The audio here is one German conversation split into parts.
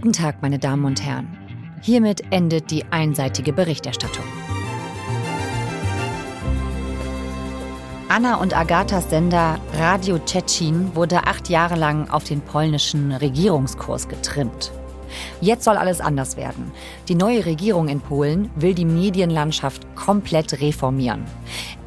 Guten Tag, meine Damen und Herren. Hiermit endet die einseitige Berichterstattung. Anna und Agathas Sender Radio Tschetschen wurde acht Jahre lang auf den polnischen Regierungskurs getrimmt. Jetzt soll alles anders werden. Die neue Regierung in Polen will die Medienlandschaft komplett reformieren.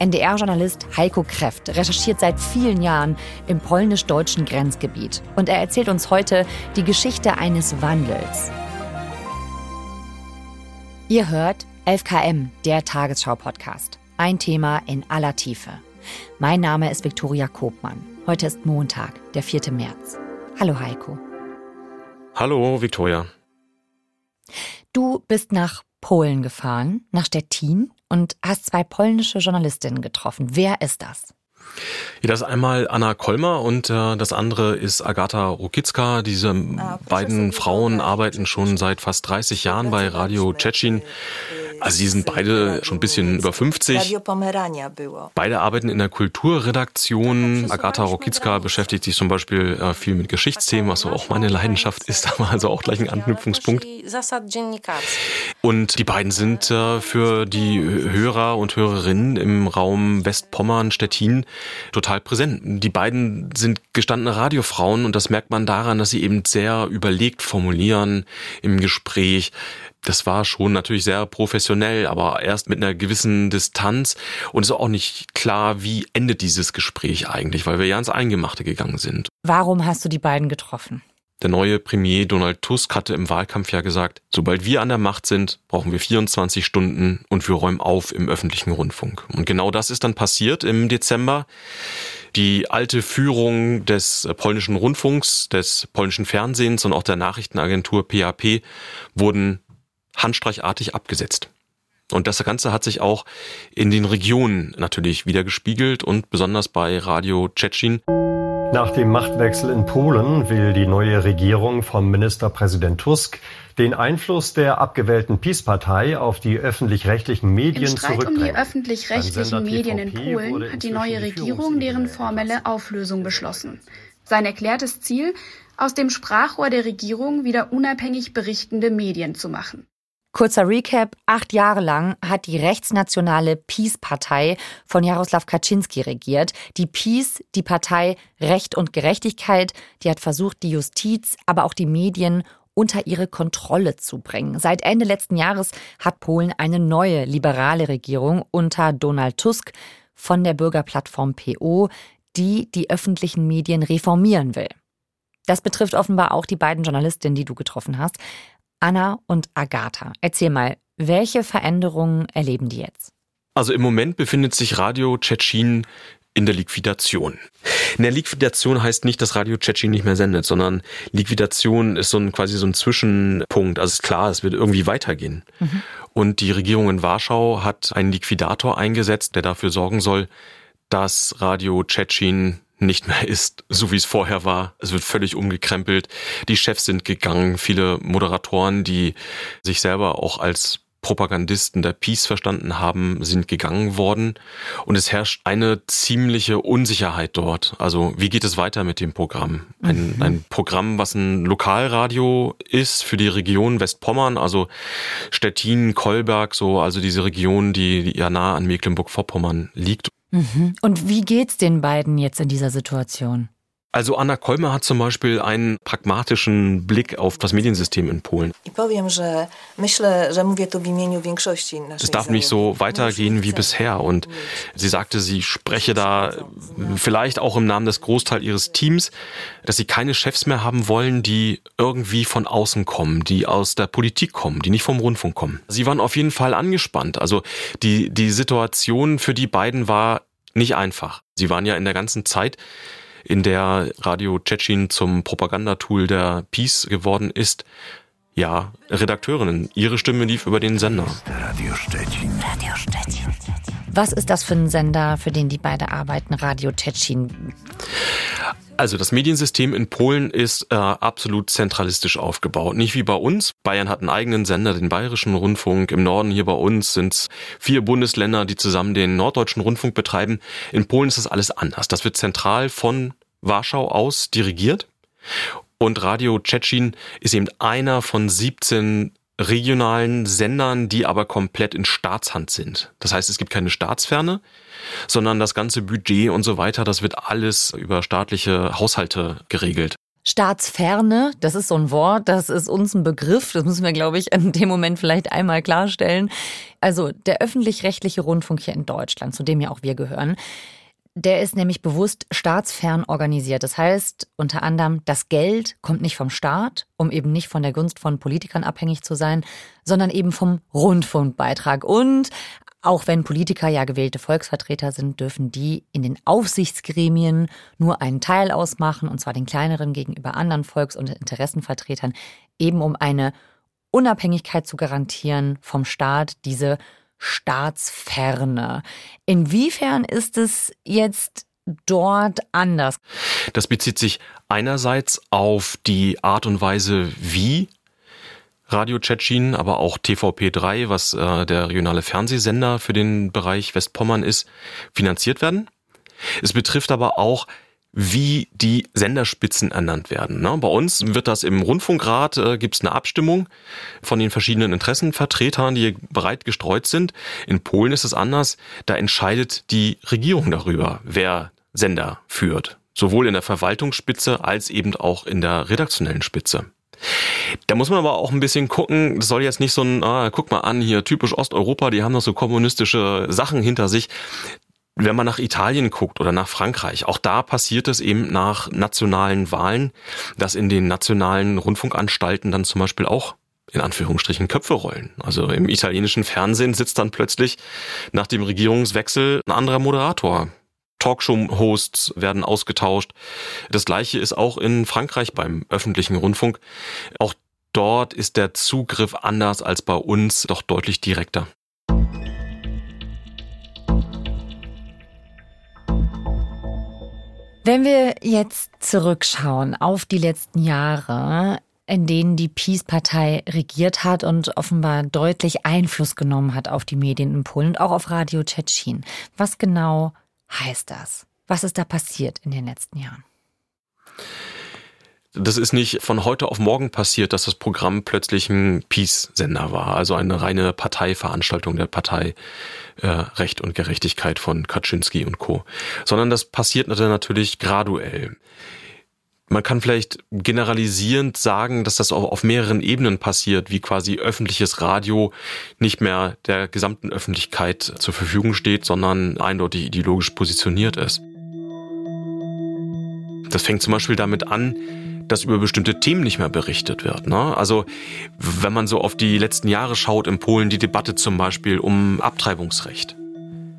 NDR-Journalist Heiko Kreft recherchiert seit vielen Jahren im polnisch-deutschen Grenzgebiet. Und er erzählt uns heute die Geschichte eines Wandels. Ihr hört 11KM, der Tagesschau-Podcast. Ein Thema in aller Tiefe. Mein Name ist Viktoria Kobmann. Heute ist Montag, der 4. März. Hallo Heiko. Hallo Viktoria. Du bist nach Polen gefahren, nach Stettin und hast zwei polnische Journalistinnen getroffen. Wer ist das? Ja, das ist einmal Anna Kolmer und äh, das andere ist Agata Rokicka. Diese ah, beiden Frauen arbeiten schon seit fast 30 Jahren bei Radio Tschetschen also sie sind beide schon ein bisschen über 50. Beide arbeiten in der Kulturredaktion. Agatha Rokicka beschäftigt sich zum Beispiel äh, viel mit Geschichtsthemen, was so auch meine Leidenschaft ist, aber also auch gleich ein Anknüpfungspunkt. Und die beiden sind äh, für die Hörer und Hörerinnen im Raum Westpommern, Stettin total präsent. Die beiden sind gestandene Radiofrauen und das merkt man daran, dass sie eben sehr überlegt formulieren im Gespräch das war schon natürlich sehr professionell, aber erst mit einer gewissen Distanz. Und es ist auch nicht klar, wie endet dieses Gespräch eigentlich, weil wir ja ins Eingemachte gegangen sind. Warum hast du die beiden getroffen? Der neue Premier Donald Tusk hatte im Wahlkampf ja gesagt, sobald wir an der Macht sind, brauchen wir 24 Stunden und wir räumen auf im öffentlichen Rundfunk. Und genau das ist dann passiert im Dezember. Die alte Führung des polnischen Rundfunks, des polnischen Fernsehens und auch der Nachrichtenagentur PAP wurden handstreichartig abgesetzt. Und das Ganze hat sich auch in den Regionen natürlich wieder gespiegelt und besonders bei Radio Tschetschen. Nach dem Machtwechsel in Polen will die neue Regierung von Ministerpräsident Tusk den Einfluss der abgewählten PiS-Partei auf die öffentlich-rechtlichen Medien Im Streit um die öffentlich-rechtlichen Medien in Polen hat die neue Regierung deren formelle Auflösung beschlossen. Sein erklärtes Ziel, aus dem Sprachrohr der Regierung wieder unabhängig berichtende Medien zu machen. Kurzer Recap. Acht Jahre lang hat die rechtsnationale Peace-Partei von Jaroslaw Kaczynski regiert. Die Peace, die Partei Recht und Gerechtigkeit, die hat versucht, die Justiz, aber auch die Medien unter ihre Kontrolle zu bringen. Seit Ende letzten Jahres hat Polen eine neue liberale Regierung unter Donald Tusk von der Bürgerplattform PO, die die öffentlichen Medien reformieren will. Das betrifft offenbar auch die beiden Journalistinnen, die du getroffen hast. Anna und Agatha. Erzähl mal, welche Veränderungen erleben die jetzt? Also im Moment befindet sich Radio Tschetschen in der Liquidation. In der Liquidation heißt nicht, dass Radio Tschetschen nicht mehr sendet, sondern Liquidation ist so ein quasi so ein Zwischenpunkt. Also ist klar, es wird irgendwie weitergehen. Mhm. Und die Regierung in Warschau hat einen Liquidator eingesetzt, der dafür sorgen soll, dass Radio Tschetschen nicht mehr ist, so wie es vorher war. Es wird völlig umgekrempelt. Die Chefs sind gegangen. Viele Moderatoren, die sich selber auch als Propagandisten der Peace verstanden haben, sind gegangen worden. Und es herrscht eine ziemliche Unsicherheit dort. Also wie geht es weiter mit dem Programm? Ein, mhm. ein Programm, was ein Lokalradio ist für die Region Westpommern, also Stettin, Kolberg, so, also diese Region, die ja nah an Mecklenburg-Vorpommern liegt. Mhm. Und wie geht's den beiden jetzt in dieser Situation? Also Anna Kolmer hat zum Beispiel einen pragmatischen Blick auf das Mediensystem in Polen. Es darf nicht so weitergehen wie bisher. Und sie sagte, sie spreche da vielleicht auch im Namen des Großteils ihres Teams, dass sie keine Chefs mehr haben wollen, die irgendwie von außen kommen, die aus der Politik kommen, die nicht vom Rundfunk kommen. Sie waren auf jeden Fall angespannt. Also die, die Situation für die beiden war nicht einfach. Sie waren ja in der ganzen Zeit in der Radio Tschetschen zum Propagandatool der Peace geworden ist, ja, Redakteurinnen. Ihre Stimme lief über den Sender. Radio Stettin. Radio Stettin. Was ist das für ein Sender, für den die beide arbeiten, Radio Tschetschen? Also das Mediensystem in Polen ist äh, absolut zentralistisch aufgebaut. Nicht wie bei uns. Bayern hat einen eigenen Sender, den Bayerischen Rundfunk. Im Norden hier bei uns sind es vier Bundesländer, die zusammen den Norddeutschen Rundfunk betreiben. In Polen ist das alles anders. Das wird zentral von Warschau aus dirigiert. Und Radio Tschetschen ist eben einer von 17 regionalen Sendern, die aber komplett in Staatshand sind. Das heißt, es gibt keine Staatsferne, sondern das ganze Budget und so weiter, das wird alles über staatliche Haushalte geregelt. Staatsferne, das ist so ein Wort, das ist uns ein Begriff, das müssen wir, glaube ich, in dem Moment vielleicht einmal klarstellen. Also der öffentlich-rechtliche Rundfunk hier in Deutschland, zu dem ja auch wir gehören, der ist nämlich bewusst staatsfern organisiert. Das heißt unter anderem, das Geld kommt nicht vom Staat, um eben nicht von der Gunst von Politikern abhängig zu sein, sondern eben vom Rundfunkbeitrag. Und auch wenn Politiker ja gewählte Volksvertreter sind, dürfen die in den Aufsichtsgremien nur einen Teil ausmachen, und zwar den kleineren gegenüber anderen Volks- und Interessenvertretern, eben um eine Unabhängigkeit zu garantieren vom Staat, diese Staatsferne. Inwiefern ist es jetzt dort anders? Das bezieht sich einerseits auf die Art und Weise, wie Radio Tschetschen, aber auch TVP3, was äh, der regionale Fernsehsender für den Bereich Westpommern ist, finanziert werden. Es betrifft aber auch wie die Senderspitzen ernannt werden. Ne? Bei uns wird das im Rundfunkrat, äh, gibt es eine Abstimmung von den verschiedenen Interessenvertretern, die breit gestreut sind. In Polen ist es anders. Da entscheidet die Regierung darüber, wer Sender führt. Sowohl in der Verwaltungsspitze als eben auch in der redaktionellen Spitze. Da muss man aber auch ein bisschen gucken, das soll jetzt nicht so ein, ah, guck mal an, hier typisch Osteuropa, die haben noch so kommunistische Sachen hinter sich wenn man nach Italien guckt oder nach Frankreich, auch da passiert es eben nach nationalen Wahlen, dass in den nationalen Rundfunkanstalten dann zum Beispiel auch in Anführungsstrichen Köpfe rollen. Also im italienischen Fernsehen sitzt dann plötzlich nach dem Regierungswechsel ein anderer Moderator. Talkshow-Hosts werden ausgetauscht. Das gleiche ist auch in Frankreich beim öffentlichen Rundfunk. Auch dort ist der Zugriff anders als bei uns, doch deutlich direkter. Wenn wir jetzt zurückschauen auf die letzten Jahre, in denen die Peace-Partei regiert hat und offenbar deutlich Einfluss genommen hat auf die Medien in Polen und auch auf Radio Tschetschen. Was genau heißt das? Was ist da passiert in den letzten Jahren? Das ist nicht von heute auf morgen passiert, dass das Programm plötzlich ein Peace-Sender war, also eine reine Parteiveranstaltung der Partei äh, Recht und Gerechtigkeit von Kaczynski und Co. Sondern das passiert natürlich graduell. Man kann vielleicht generalisierend sagen, dass das auch auf mehreren Ebenen passiert, wie quasi öffentliches Radio nicht mehr der gesamten Öffentlichkeit zur Verfügung steht, sondern eindeutig ideologisch positioniert ist. Das fängt zum Beispiel damit an, dass über bestimmte Themen nicht mehr berichtet wird. Ne? Also wenn man so auf die letzten Jahre schaut in Polen, die Debatte zum Beispiel um Abtreibungsrecht.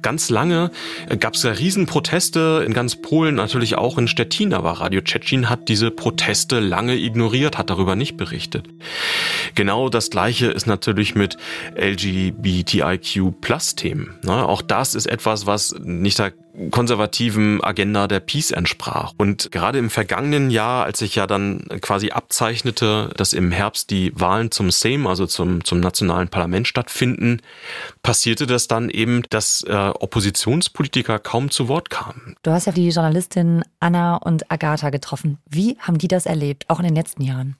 Ganz lange gab es ja Riesenproteste in ganz Polen, natürlich auch in Stettin, aber Radio Tschetschen hat diese Proteste lange ignoriert, hat darüber nicht berichtet. Genau das gleiche ist natürlich mit LGBTIQ-Plus-Themen. Ne? Auch das ist etwas, was nicht konservativen Agenda der Peace entsprach. Und gerade im vergangenen Jahr, als sich ja dann quasi abzeichnete, dass im Herbst die Wahlen zum Sejm, also zum, zum nationalen Parlament stattfinden, passierte das dann eben, dass äh, Oppositionspolitiker kaum zu Wort kamen. Du hast ja die Journalistin Anna und Agatha getroffen. Wie haben die das erlebt, auch in den letzten Jahren?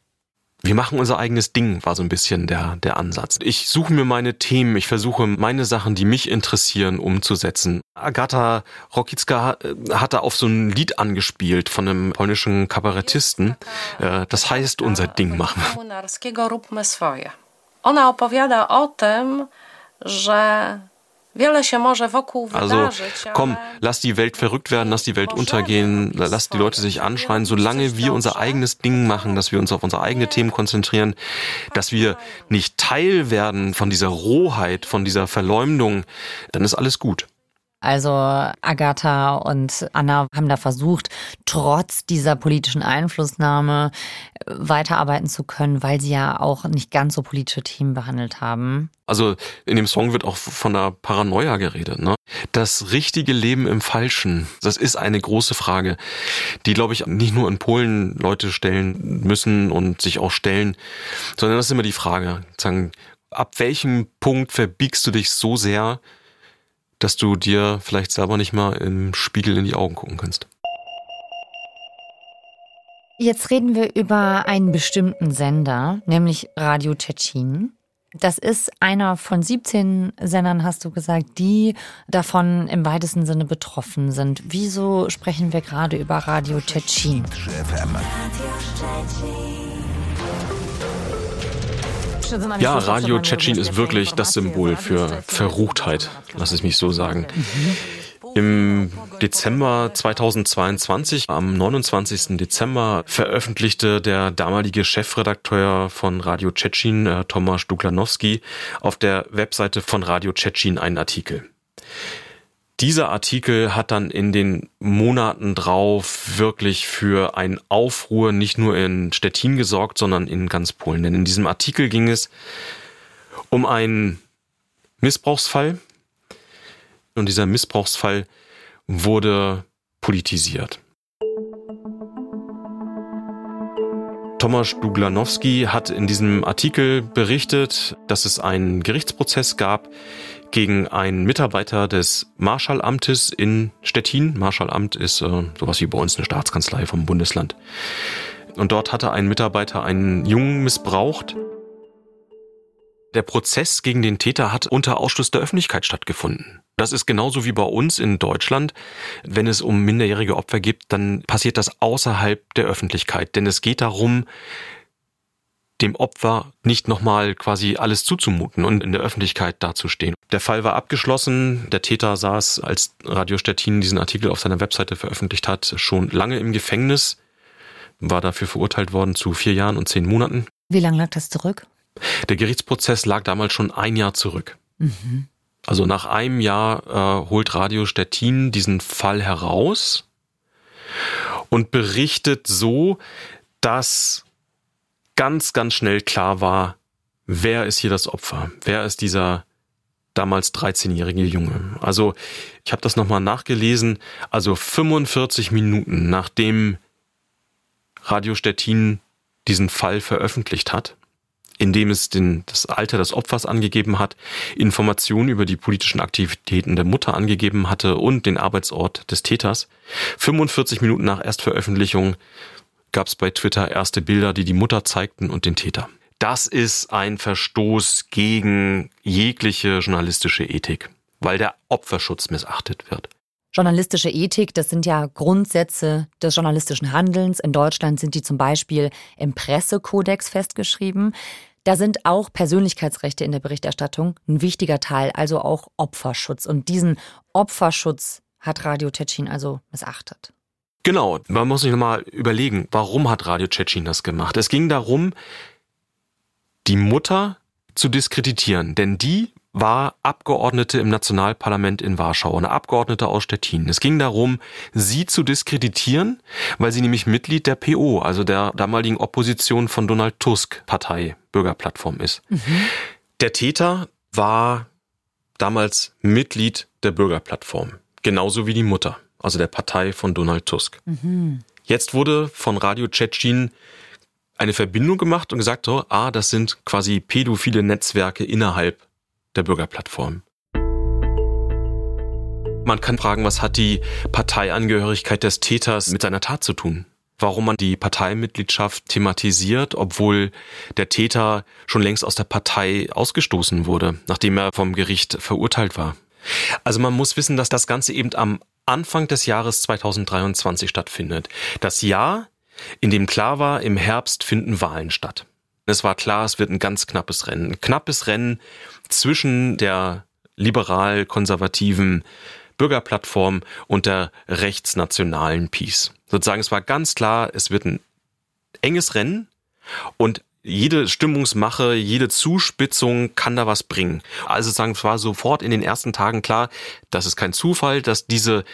Wir machen unser eigenes Ding, war so ein bisschen der, der Ansatz. Ich suche mir meine Themen, ich versuche meine Sachen, die mich interessieren, umzusetzen. Agata Rokicka hatte auf so ein Lied angespielt von einem polnischen Kabarettisten. Äh, das heißt, unser Ding machen. Ona opowiada o tym, że also komm, lass die Welt verrückt werden, lass die Welt untergehen, lass die Leute sich anschreien, solange wir unser eigenes Ding machen, dass wir uns auf unsere eigenen Themen konzentrieren, dass wir nicht Teil werden von dieser Rohheit, von dieser Verleumdung, dann ist alles gut. Also Agatha und Anna haben da versucht, trotz dieser politischen Einflussnahme äh, weiterarbeiten zu können, weil sie ja auch nicht ganz so politische Themen behandelt haben. Also in dem Song wird auch von einer Paranoia geredet. Ne? Das richtige Leben im Falschen, das ist eine große Frage, die, glaube ich, nicht nur in Polen Leute stellen müssen und sich auch stellen, sondern das ist immer die Frage, sagen, ab welchem Punkt verbiegst du dich so sehr, dass du dir vielleicht selber nicht mal im Spiegel in die Augen gucken kannst. Jetzt reden wir über einen bestimmten Sender, nämlich Radio Tschetschen. Das ist einer von 17 Sendern, hast du gesagt, die davon im weitesten Sinne betroffen sind. Wieso sprechen wir gerade über Radio Tschetschen? Ja, Radio Tschetschen ist wirklich das Symbol für Verruchtheit, lass es mich so sagen. Mhm. Im Dezember 2022, am 29. Dezember, veröffentlichte der damalige Chefredakteur von Radio Tschetschen, äh, Tomasz Duklanowski, auf der Webseite von Radio Tschetschen einen Artikel. Dieser Artikel hat dann in den Monaten drauf wirklich für einen Aufruhr nicht nur in Stettin gesorgt, sondern in ganz Polen. Denn in diesem Artikel ging es um einen Missbrauchsfall, und dieser Missbrauchsfall wurde politisiert. Tomasz Duglanowski hat in diesem Artikel berichtet, dass es einen Gerichtsprozess gab gegen einen Mitarbeiter des Marshallamtes in Stettin. Marschallamt ist äh, sowas wie bei uns eine Staatskanzlei vom Bundesland. Und dort hatte ein Mitarbeiter einen Jungen missbraucht der Prozess gegen den Täter hat unter Ausschluss der Öffentlichkeit stattgefunden. Das ist genauso wie bei uns in Deutschland. Wenn es um minderjährige Opfer gibt, dann passiert das außerhalb der Öffentlichkeit. Denn es geht darum, dem Opfer nicht nochmal quasi alles zuzumuten und in der Öffentlichkeit dazustehen. Der Fall war abgeschlossen. Der Täter saß, als Radio Stettin diesen Artikel auf seiner Webseite veröffentlicht hat, schon lange im Gefängnis, war dafür verurteilt worden zu vier Jahren und zehn Monaten. Wie lange lag das zurück? Der Gerichtsprozess lag damals schon ein Jahr zurück. Mhm. Also nach einem Jahr äh, holt Radio Stettin diesen Fall heraus und berichtet so, dass ganz, ganz schnell klar war, wer ist hier das Opfer? Wer ist dieser damals 13-jährige Junge? Also ich habe das nochmal nachgelesen. Also 45 Minuten nachdem Radio Stettin diesen Fall veröffentlicht hat, indem es den, das Alter des Opfers angegeben hat, Informationen über die politischen Aktivitäten der Mutter angegeben hatte und den Arbeitsort des Täters. 45 Minuten nach Erstveröffentlichung gab es bei Twitter erste Bilder, die die Mutter zeigten und den Täter. Das ist ein Verstoß gegen jegliche journalistische Ethik, weil der Opferschutz missachtet wird. Journalistische Ethik, das sind ja Grundsätze des journalistischen Handelns. In Deutschland sind die zum Beispiel im Pressekodex festgeschrieben. Da sind auch Persönlichkeitsrechte in der Berichterstattung ein wichtiger Teil, also auch Opferschutz. Und diesen Opferschutz hat Radio Tschetschen also missachtet. Genau, man muss sich nochmal überlegen, warum hat Radio Tschetschen das gemacht? Es ging darum, die Mutter zu diskreditieren, denn die war Abgeordnete im Nationalparlament in Warschau, eine Abgeordnete aus Stettin. Es ging darum, sie zu diskreditieren, weil sie nämlich Mitglied der PO, also der damaligen Opposition von Donald Tusk Partei, Bürgerplattform ist. Mhm. Der Täter war damals Mitglied der Bürgerplattform, genauso wie die Mutter, also der Partei von Donald Tusk. Mhm. Jetzt wurde von Radio Tschetschen eine Verbindung gemacht und gesagt, oh, ah, das sind quasi pädophile Netzwerke innerhalb der Bürgerplattform. Man kann fragen, was hat die Parteiangehörigkeit des Täters mit seiner Tat zu tun? Warum man die Parteimitgliedschaft thematisiert, obwohl der Täter schon längst aus der Partei ausgestoßen wurde, nachdem er vom Gericht verurteilt war. Also man muss wissen, dass das Ganze eben am Anfang des Jahres 2023 stattfindet. Das Jahr, in dem klar war, im Herbst finden Wahlen statt. Es war klar, es wird ein ganz knappes Rennen. Ein knappes Rennen zwischen der liberal-konservativen Bürgerplattform und der rechtsnationalen Peace. Sozusagen, es war ganz klar, es wird ein enges Rennen und jede Stimmungsmache, jede Zuspitzung kann da was bringen. Also sagen, es war sofort in den ersten Tagen klar, das ist kein Zufall, dass diese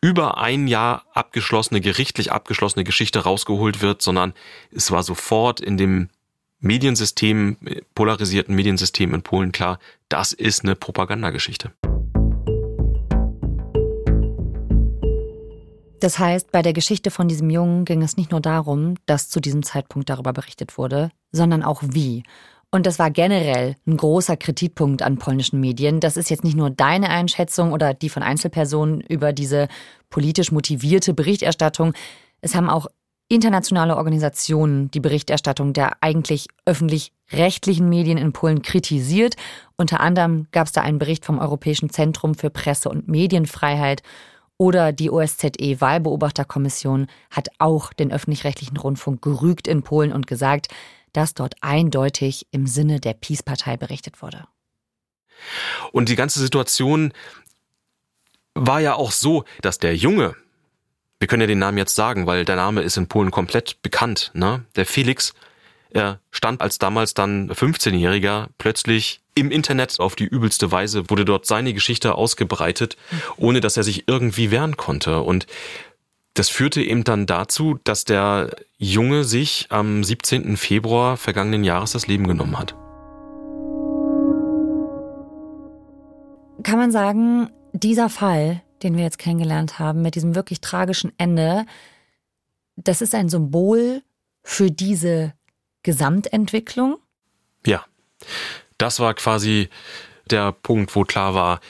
über ein Jahr abgeschlossene, gerichtlich abgeschlossene Geschichte rausgeholt wird, sondern es war sofort in dem Mediensystem, polarisierten Mediensystem in Polen klar, das ist eine Propagandageschichte. Das heißt, bei der Geschichte von diesem Jungen ging es nicht nur darum, dass zu diesem Zeitpunkt darüber berichtet wurde, sondern auch wie. Und das war generell ein großer Kritikpunkt an polnischen Medien. Das ist jetzt nicht nur deine Einschätzung oder die von Einzelpersonen über diese politisch motivierte Berichterstattung. Es haben auch internationale Organisationen die Berichterstattung der eigentlich öffentlich-rechtlichen Medien in Polen kritisiert. Unter anderem gab es da einen Bericht vom Europäischen Zentrum für Presse- und Medienfreiheit oder die OSZE-Wahlbeobachterkommission hat auch den öffentlich-rechtlichen Rundfunk gerügt in Polen und gesagt, dass dort eindeutig im Sinne der Peace-Partei berichtet wurde. Und die ganze Situation war ja auch so, dass der Junge, wir können ja den Namen jetzt sagen, weil der Name ist in Polen komplett bekannt, ne? Der Felix, er stand als damals dann 15-Jähriger plötzlich im Internet auf die übelste Weise, wurde dort seine Geschichte ausgebreitet, ohne dass er sich irgendwie wehren konnte. Und das führte eben dann dazu, dass der Junge sich am 17. Februar vergangenen Jahres das Leben genommen hat. Kann man sagen, dieser Fall, den wir jetzt kennengelernt haben, mit diesem wirklich tragischen Ende, das ist ein Symbol für diese Gesamtentwicklung? Ja, das war quasi der Punkt, wo klar war,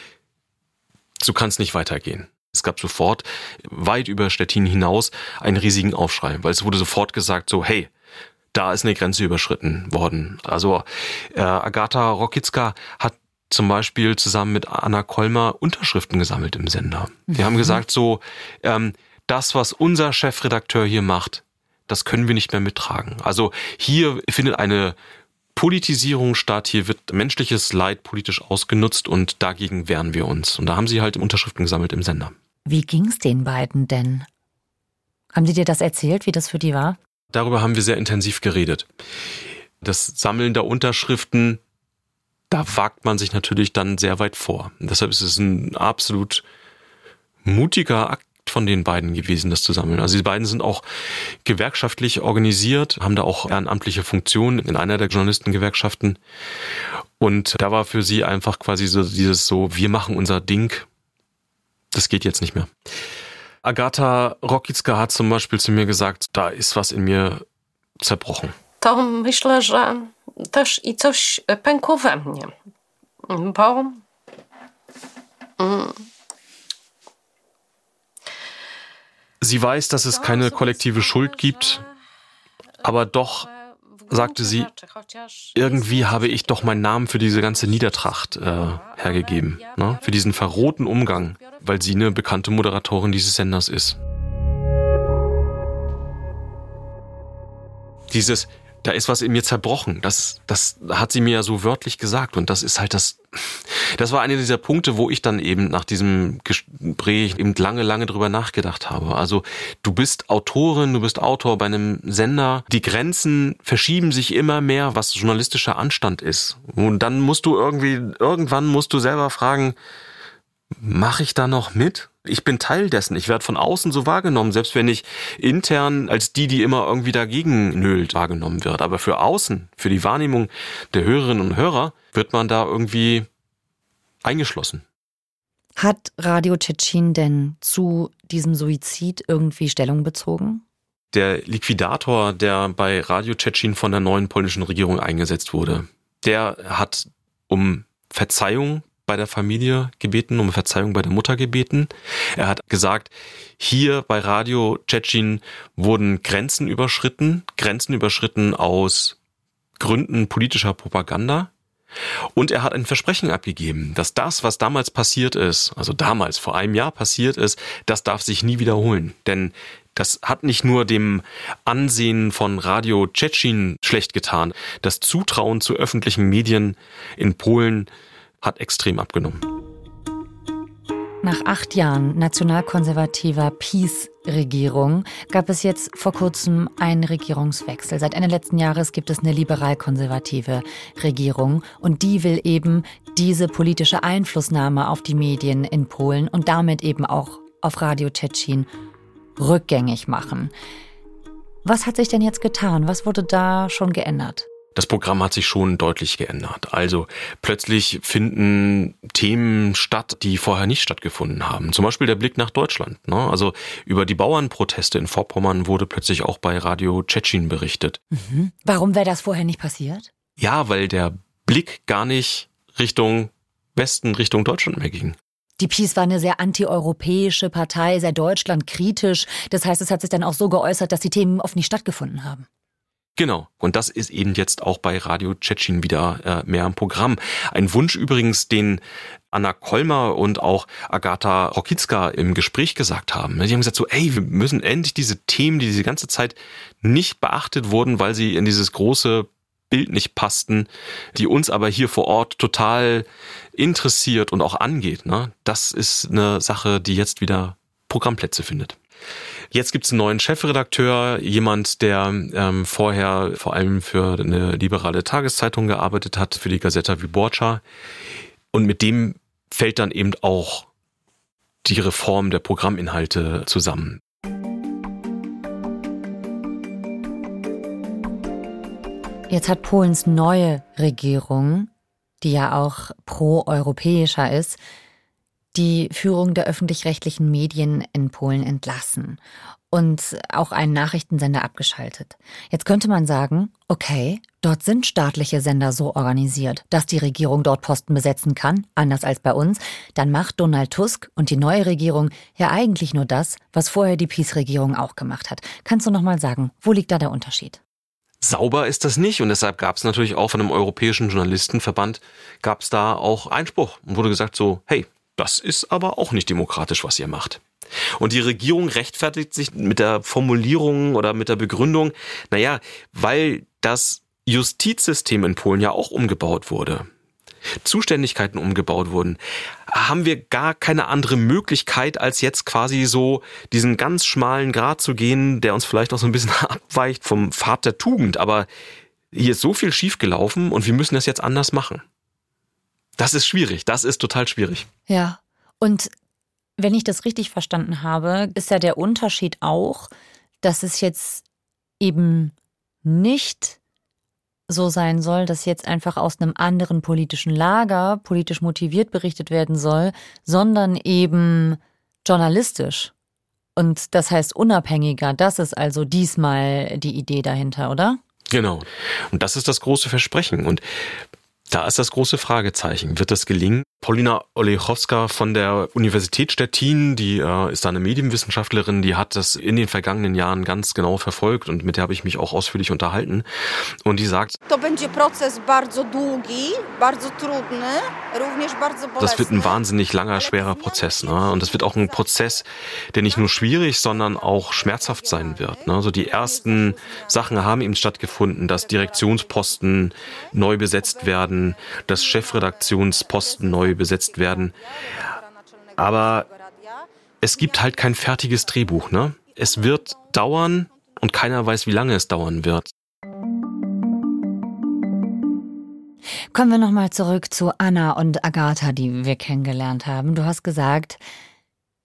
so kann es nicht weitergehen. Es gab sofort weit über Stettin hinaus einen riesigen Aufschrei, weil es wurde sofort gesagt so, hey, da ist eine Grenze überschritten worden. Also äh, Agatha Rokicka hat zum Beispiel zusammen mit Anna Kolmer Unterschriften gesammelt im Sender. Wir mhm. haben gesagt so, ähm, das, was unser Chefredakteur hier macht, das können wir nicht mehr mittragen. Also hier findet eine Politisierung statt, hier wird menschliches Leid politisch ausgenutzt und dagegen wehren wir uns. Und da haben sie halt Unterschriften gesammelt im Sender. Wie ging's den beiden denn? Haben sie dir das erzählt, wie das für die war? Darüber haben wir sehr intensiv geredet. Das Sammeln der Unterschriften da wagt man sich natürlich dann sehr weit vor. Und deshalb ist es ein absolut mutiger Akt von den beiden gewesen, das zu sammeln. Also die beiden sind auch gewerkschaftlich organisiert, haben da auch ehrenamtliche Funktionen in einer der Journalistengewerkschaften. Und da war für sie einfach quasi so dieses so, wir machen unser Ding. Das geht jetzt nicht mehr. Agatha Rokicka hat zum Beispiel zu mir gesagt, da ist was in mir zerbrochen. To myślę, że też i coś pękło we mnie, bo Sie weiß, dass es keine kollektive Schuld gibt, aber doch, sagte sie, irgendwie habe ich doch meinen Namen für diese ganze Niedertracht äh, hergegeben, ne? für diesen verrohten Umgang, weil sie eine bekannte Moderatorin dieses Senders ist. Dieses, da ist was in mir zerbrochen. Das, das hat sie mir ja so wörtlich gesagt. Und das ist halt das, das war einer dieser Punkte, wo ich dann eben nach diesem Gespräch eben lange, lange drüber nachgedacht habe. Also du bist Autorin, du bist Autor bei einem Sender. Die Grenzen verschieben sich immer mehr, was journalistischer Anstand ist. Und dann musst du irgendwie, irgendwann musst du selber fragen, mache ich da noch mit? Ich bin Teil dessen. Ich werde von außen so wahrgenommen, selbst wenn ich intern als die, die immer irgendwie dagegen nölt, wahrgenommen wird. Aber für außen, für die Wahrnehmung der Hörerinnen und Hörer, wird man da irgendwie eingeschlossen. Hat Radio Tschetschen denn zu diesem Suizid irgendwie Stellung bezogen? Der Liquidator, der bei Radio Tschetschen von der neuen polnischen Regierung eingesetzt wurde, der hat um Verzeihung bei der Familie gebeten, um Verzeihung bei der Mutter gebeten. Er hat gesagt, hier bei Radio Tschetschen wurden Grenzen überschritten, Grenzen überschritten aus Gründen politischer Propaganda. Und er hat ein Versprechen abgegeben, dass das, was damals passiert ist, also damals vor einem Jahr passiert ist, das darf sich nie wiederholen. Denn das hat nicht nur dem Ansehen von Radio Tschetschen schlecht getan. Das Zutrauen zu öffentlichen Medien in Polen hat extrem abgenommen. Nach acht Jahren nationalkonservativer Peace-Regierung gab es jetzt vor kurzem einen Regierungswechsel. Seit Ende letzten Jahres gibt es eine liberal-konservative Regierung und die will eben diese politische Einflussnahme auf die Medien in Polen und damit eben auch auf Radio Tschetschen rückgängig machen. Was hat sich denn jetzt getan? Was wurde da schon geändert? Das Programm hat sich schon deutlich geändert. Also plötzlich finden Themen statt, die vorher nicht stattgefunden haben. Zum Beispiel der Blick nach Deutschland. Ne? Also über die Bauernproteste in Vorpommern wurde plötzlich auch bei Radio Tschetschen berichtet. Mhm. Warum wäre das vorher nicht passiert? Ja, weil der Blick gar nicht Richtung Westen, Richtung Deutschland mehr ging. Die PiS war eine sehr antieuropäische Partei, sehr deutschlandkritisch. Das heißt, es hat sich dann auch so geäußert, dass die Themen oft nicht stattgefunden haben. Genau. Und das ist eben jetzt auch bei Radio Tschetschen wieder äh, mehr im Programm. Ein Wunsch übrigens, den Anna Kolmer und auch Agatha Rokicka im Gespräch gesagt haben. Sie haben gesagt so, ey, wir müssen endlich diese Themen, die diese ganze Zeit nicht beachtet wurden, weil sie in dieses große Bild nicht passten, die uns aber hier vor Ort total interessiert und auch angeht. Ne? Das ist eine Sache, die jetzt wieder Programmplätze findet. Jetzt gibt es einen neuen Chefredakteur, jemand, der ähm, vorher vor allem für eine liberale Tageszeitung gearbeitet hat, für die Gazeta Wyborcza. Und mit dem fällt dann eben auch die Reform der Programminhalte zusammen. Jetzt hat Polens neue Regierung, die ja auch pro-europäischer ist, die Führung der öffentlich-rechtlichen Medien in Polen entlassen und auch einen Nachrichtensender abgeschaltet. Jetzt könnte man sagen, okay, dort sind staatliche Sender so organisiert, dass die Regierung dort Posten besetzen kann, anders als bei uns, dann macht Donald Tusk und die neue Regierung ja eigentlich nur das, was vorher die Peace-Regierung auch gemacht hat. Kannst du noch mal sagen, wo liegt da der Unterschied? Sauber ist das nicht und deshalb gab es natürlich auch von einem europäischen Journalistenverband gab es da auch Einspruch und wurde gesagt so, hey, das ist aber auch nicht demokratisch, was ihr macht. Und die Regierung rechtfertigt sich mit der Formulierung oder mit der Begründung, naja, weil das Justizsystem in Polen ja auch umgebaut wurde. Zuständigkeiten umgebaut wurden, haben wir gar keine andere Möglichkeit, als jetzt quasi so diesen ganz schmalen Grat zu gehen, der uns vielleicht auch so ein bisschen abweicht vom Pfad der Tugend. Aber hier ist so viel schiefgelaufen und wir müssen das jetzt anders machen. Das ist schwierig, das ist total schwierig. Ja, und wenn ich das richtig verstanden habe, ist ja der Unterschied auch, dass es jetzt eben nicht so sein soll, dass jetzt einfach aus einem anderen politischen Lager politisch motiviert berichtet werden soll, sondern eben journalistisch. Und das heißt unabhängiger. Das ist also diesmal die Idee dahinter, oder? Genau. Und das ist das große Versprechen. Und da ist das große Fragezeichen. Wird das gelingen? Paulina Olechowska von der Universität Stettin, die äh, ist da eine Medienwissenschaftlerin, die hat das in den vergangenen Jahren ganz genau verfolgt und mit der habe ich mich auch ausführlich unterhalten. Und die sagt, das wird ein wahnsinnig langer, schwerer Prozess. Ne? Und das wird auch ein Prozess, der nicht nur schwierig, sondern auch schmerzhaft sein wird. Ne? Also die ersten Sachen haben eben stattgefunden, dass Direktionsposten neu besetzt werden, dass Chefredaktionsposten neu besetzt werden. Aber es gibt halt kein fertiges Drehbuch, ne? Es wird dauern und keiner weiß, wie lange es dauern wird. Kommen wir nochmal zurück zu Anna und Agatha, die wir kennengelernt haben. Du hast gesagt,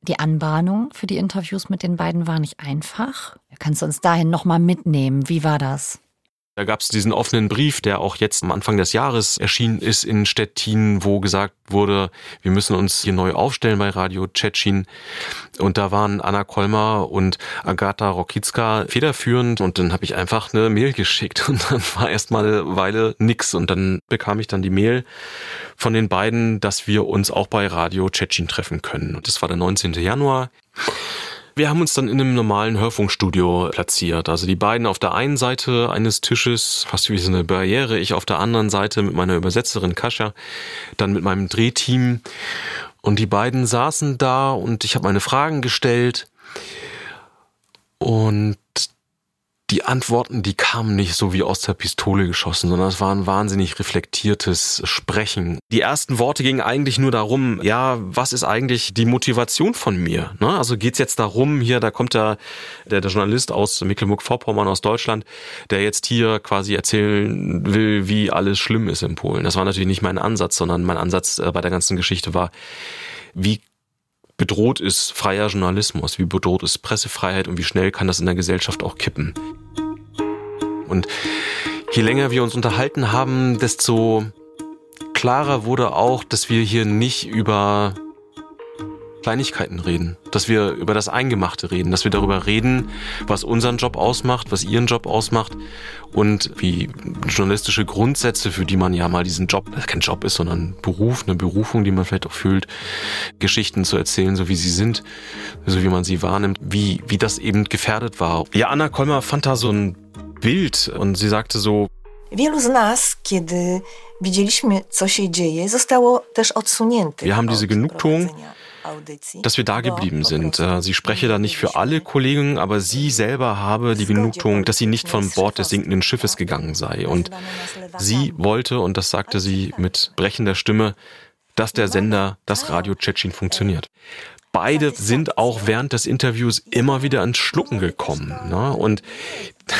die Anbahnung für die Interviews mit den beiden war nicht einfach. Kannst du uns dahin nochmal mitnehmen? Wie war das? Da gab es diesen offenen Brief, der auch jetzt am Anfang des Jahres erschienen ist in Stettin, wo gesagt wurde, wir müssen uns hier neu aufstellen bei Radio Tschetschen. Und da waren Anna Kolmer und Agatha Rokicka federführend und dann habe ich einfach eine Mail geschickt und dann war erst mal eine Weile nix und dann bekam ich dann die Mail von den beiden, dass wir uns auch bei Radio Tschetschen treffen können. Und das war der 19. Januar. Wir haben uns dann in einem normalen Hörfunkstudio platziert. Also die beiden auf der einen Seite eines Tisches, fast wie so eine Barriere, ich auf der anderen Seite mit meiner Übersetzerin Kascha, dann mit meinem Drehteam. Und die beiden saßen da und ich habe meine Fragen gestellt. Und die Antworten, die kamen nicht so wie aus der Pistole geschossen, sondern es war ein wahnsinnig reflektiertes Sprechen. Die ersten Worte gingen eigentlich nur darum, ja, was ist eigentlich die Motivation von mir? Ne? Also geht's jetzt darum, hier, da kommt der, der, der Journalist aus Mecklenburg-Vorpommern aus Deutschland, der jetzt hier quasi erzählen will, wie alles schlimm ist in Polen. Das war natürlich nicht mein Ansatz, sondern mein Ansatz äh, bei der ganzen Geschichte war, wie bedroht ist freier Journalismus, wie bedroht ist Pressefreiheit und wie schnell kann das in der Gesellschaft auch kippen. Und je länger wir uns unterhalten haben, desto klarer wurde auch, dass wir hier nicht über Kleinigkeiten reden, dass wir über das Eingemachte reden, dass wir darüber reden, was unseren Job ausmacht, was ihren Job ausmacht und wie journalistische Grundsätze, für die man ja mal diesen Job, kein Job ist, sondern Beruf, eine Berufung, die man vielleicht auch fühlt, Geschichten zu erzählen, so wie sie sind, so wie man sie wahrnimmt, wie, wie das eben gefährdet war. Ja, Anna Kolmer fand da so ein Bild und sie sagte so, Wielu z nas, kiedy widzieliśmy, co się dzieje, zostało też odsunięte. Wir haben diese Genugtuung, dass wir da geblieben sind. Äh, sie spreche da nicht für alle Kollegen, aber sie selber habe die Genugtuung, dass sie nicht von Bord des sinkenden Schiffes gegangen sei. Und sie wollte, und das sagte sie mit brechender Stimme, dass der Sender, das Radio Tschetschen funktioniert. Beide sind auch während des Interviews immer wieder ins Schlucken gekommen. Ne? Und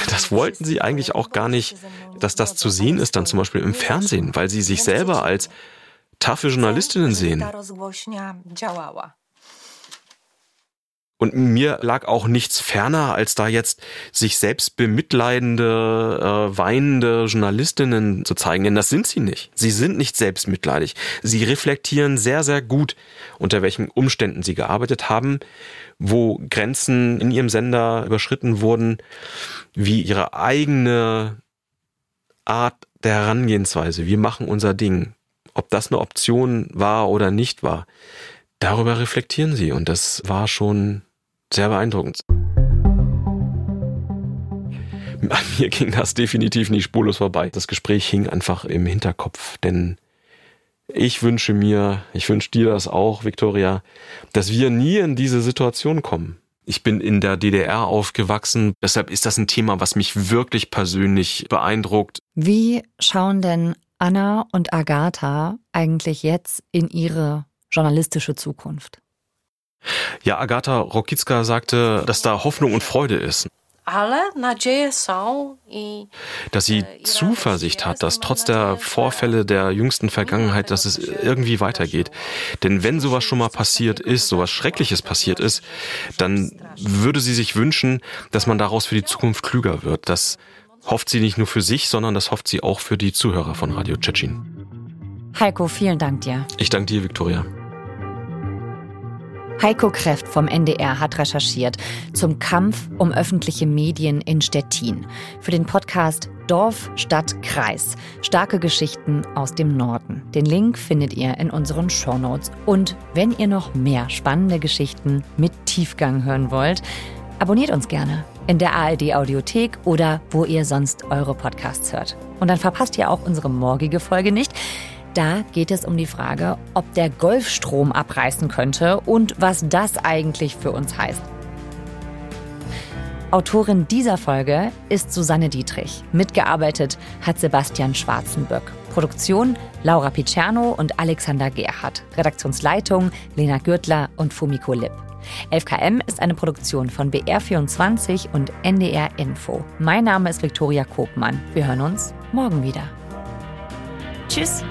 das wollten sie eigentlich auch gar nicht, dass das zu sehen ist, dann zum Beispiel im Fernsehen, weil sie sich selber als taffe Journalistinnen sehen. Und mir lag auch nichts ferner, als da jetzt sich selbst bemitleidende, äh, weinende Journalistinnen zu zeigen. Denn das sind sie nicht. Sie sind nicht selbstmitleidig. Sie reflektieren sehr, sehr gut, unter welchen Umständen sie gearbeitet haben, wo Grenzen in ihrem Sender überschritten wurden, wie ihre eigene Art der Herangehensweise. Wir machen unser Ding ob das eine Option war oder nicht war, darüber reflektieren sie und das war schon sehr beeindruckend. An mir ging das definitiv nicht spurlos vorbei. Das Gespräch hing einfach im Hinterkopf, denn ich wünsche mir, ich wünsche dir das auch, Victoria, dass wir nie in diese Situation kommen. Ich bin in der DDR aufgewachsen, deshalb ist das ein Thema, was mich wirklich persönlich beeindruckt. Wie schauen denn Anna und Agatha eigentlich jetzt in ihre journalistische Zukunft? Ja, Agatha Rokicka sagte, dass da Hoffnung und Freude ist. Dass sie Zuversicht hat, dass trotz der Vorfälle der jüngsten Vergangenheit, dass es irgendwie weitergeht. Denn wenn sowas schon mal passiert ist, sowas Schreckliches passiert ist, dann würde sie sich wünschen, dass man daraus für die Zukunft klüger wird, dass hofft sie nicht nur für sich, sondern das hofft sie auch für die Zuhörer von Radio Tschetschen. Heiko, vielen Dank dir. Ich danke dir, Viktoria. Heiko Kräft vom NDR hat recherchiert zum Kampf um öffentliche Medien in Stettin für den Podcast Dorf, Stadt, Kreis. Starke Geschichten aus dem Norden. Den Link findet ihr in unseren Shownotes. Und wenn ihr noch mehr spannende Geschichten mit Tiefgang hören wollt, abonniert uns gerne in der ARD Audiothek oder wo ihr sonst eure Podcasts hört. Und dann verpasst ihr auch unsere morgige Folge nicht. Da geht es um die Frage, ob der Golfstrom abreißen könnte und was das eigentlich für uns heißt. Autorin dieser Folge ist Susanne Dietrich. Mitgearbeitet hat Sebastian Schwarzenböck. Produktion Laura Picerno und Alexander Gerhardt. Redaktionsleitung Lena Gürtler und Fumiko Lipp. 11KM ist eine Produktion von BR24 und NDR Info. Mein Name ist Viktoria Kobmann. Wir hören uns morgen wieder. Tschüss.